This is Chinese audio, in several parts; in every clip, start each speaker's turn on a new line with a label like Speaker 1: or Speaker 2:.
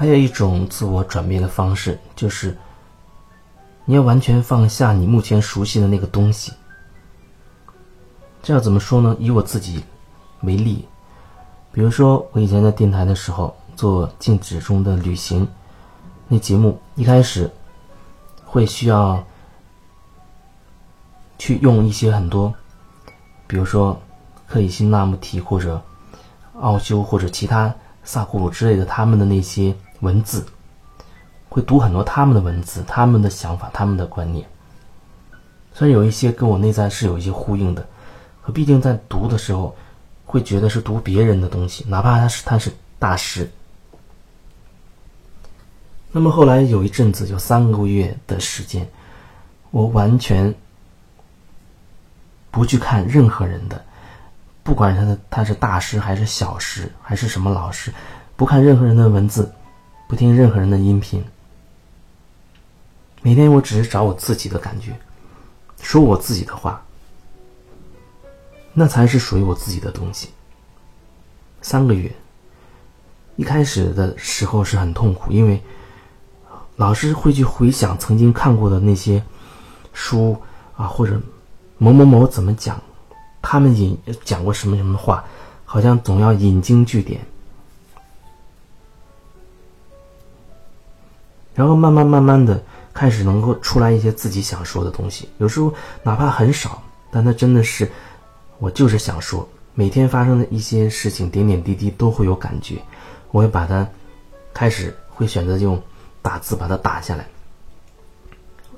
Speaker 1: 还有一种自我转变的方式，就是你要完全放下你目前熟悉的那个东西。这要怎么说呢？以我自己为例，比如说我以前在电台的时候做《静止中的旅行》那节目，一开始会需要去用一些很多，比如说克里希那穆提或者奥修或者其他萨库鲁之类的他们的那些文字，会读很多他们的文字、他们的想法、他们的观念，虽然有一些跟我内在是有一些呼应的。可毕竟在读的时候，会觉得是读别人的东西，哪怕他是他是大师。那么后来有一阵子，就三个月的时间，我完全不去看任何人的，不管他的他是大师还是小师还是什么老师，不看任何人的文字，不听任何人的音频。每天我只是找我自己的感觉，说我自己的话。那才是属于我自己的东西。三个月，一开始的时候是很痛苦，因为老师会去回想曾经看过的那些书啊，或者某某某怎么讲，他们引讲过什么什么话，好像总要引经据典，然后慢慢慢慢的开始能够出来一些自己想说的东西，有时候哪怕很少，但它真的是。我就是想说，每天发生的一些事情，点点滴滴都会有感觉。我会把它开始会选择用打字把它打下来，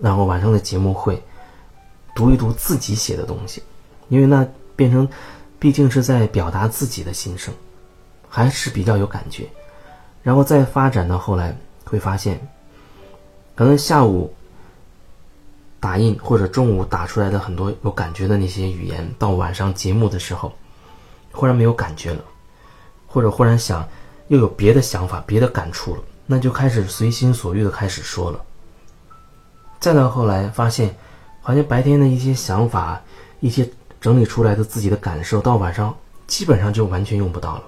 Speaker 1: 然后晚上的节目会读一读自己写的东西，因为那变成毕竟是在表达自己的心声，还是比较有感觉。然后再发展到后来，会发现可能下午。打印或者中午打出来的很多有感觉的那些语言，到晚上节目的时候，忽然没有感觉了，或者忽然想又有别的想法、别的感触了，那就开始随心所欲的开始说了。再到后来发现，好像白天的一些想法、一些整理出来的自己的感受，到晚上基本上就完全用不到了，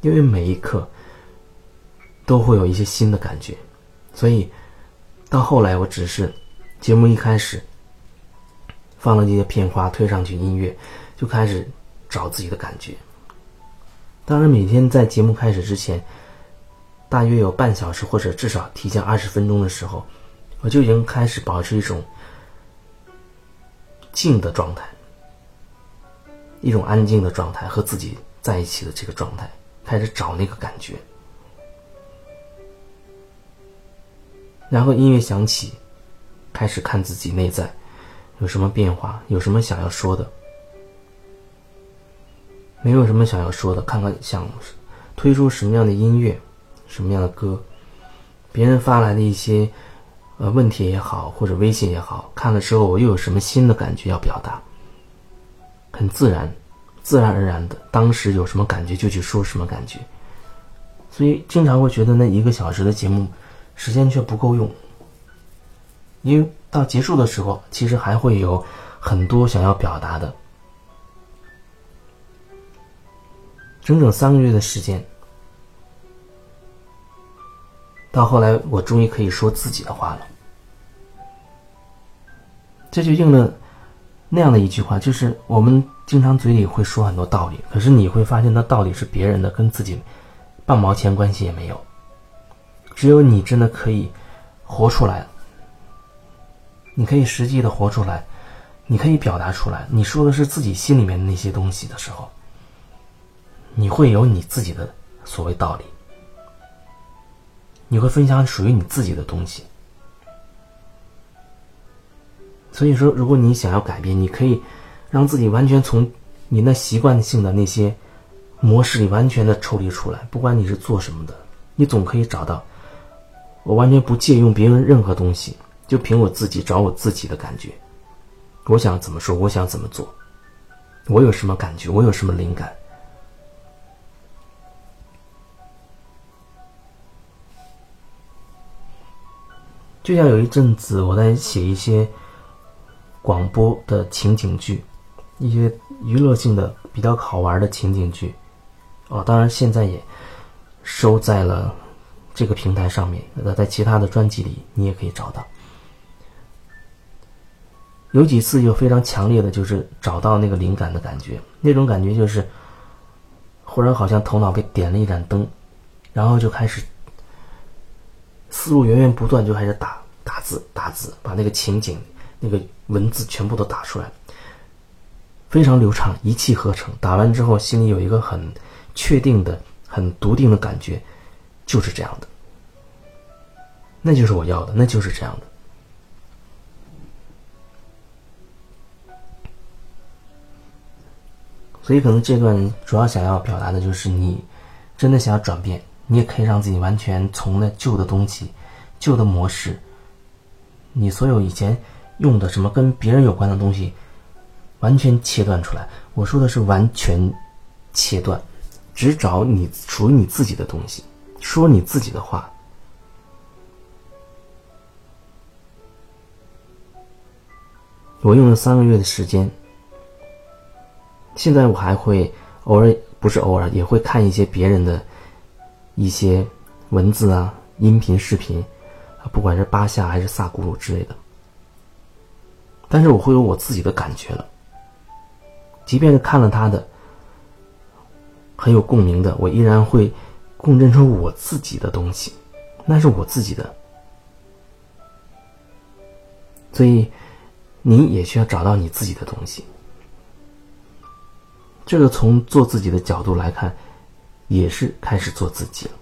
Speaker 1: 因为每一刻都会有一些新的感觉，所以到后来我只是。节目一开始放了这些片花，推上去音乐，就开始找自己的感觉。当然，每天在节目开始之前，大约有半小时或者至少提前二十分钟的时候，我就已经开始保持一种静的状态，一种安静的状态，和自己在一起的这个状态，开始找那个感觉。然后音乐响起。开始看自己内在有什么变化，有什么想要说的，没有什么想要说的，看看想推出什么样的音乐，什么样的歌，别人发来的一些呃问题也好，或者微信也好，看了之后我又有什么新的感觉要表达，很自然，自然而然的，当时有什么感觉就去说什么感觉，所以经常会觉得那一个小时的节目时间却不够用。因为到结束的时候，其实还会有很多想要表达的。整整三个月的时间，到后来我终于可以说自己的话了。这就应了那样的一句话，就是我们经常嘴里会说很多道理，可是你会发现那道理是别人的，跟自己半毛钱关系也没有。只有你真的可以活出来。你可以实际的活出来，你可以表达出来。你说的是自己心里面的那些东西的时候，你会有你自己的所谓道理，你会分享属于你自己的东西。所以说，如果你想要改变，你可以让自己完全从你那习惯性的那些模式里完全的抽离出来。不管你是做什么的，你总可以找到我完全不借用别人任何东西。就凭我自己找我自己的感觉，我想怎么说，我想怎么做，我有什么感觉，我有什么灵感。就像有一阵子我在写一些广播的情景剧，一些娱乐性的比较好玩的情景剧，哦，当然现在也收在了这个平台上面，那在其他的专辑里你也可以找到。有几次有非常强烈的，就是找到那个灵感的感觉，那种感觉就是，忽然好像头脑被点了一盏灯，然后就开始思路源源不断，就开始打打字打字，把那个情景、那个文字全部都打出来，非常流畅，一气呵成。打完之后，心里有一个很确定的、很笃定的感觉，就是这样的，那就是我要的，那就是这样的。所以，可能这段主要想要表达的就是，你真的想要转变，你也可以让自己完全从那旧的东西、旧的模式，你所有以前用的什么跟别人有关的东西，完全切断出来。我说的是完全切断，只找你属于你自己的东西，说你自己的话。我用了三个月的时间。现在我还会偶尔，不是偶尔，也会看一些别人的一些文字啊、音频、视频，不管是巴夏还是萨古鲁之类的。但是我会有我自己的感觉了。即便是看了他的很有共鸣的，我依然会共振出我自己的东西，那是我自己的。所以，你也需要找到你自己的东西。这个从做自己的角度来看，也是开始做自己了。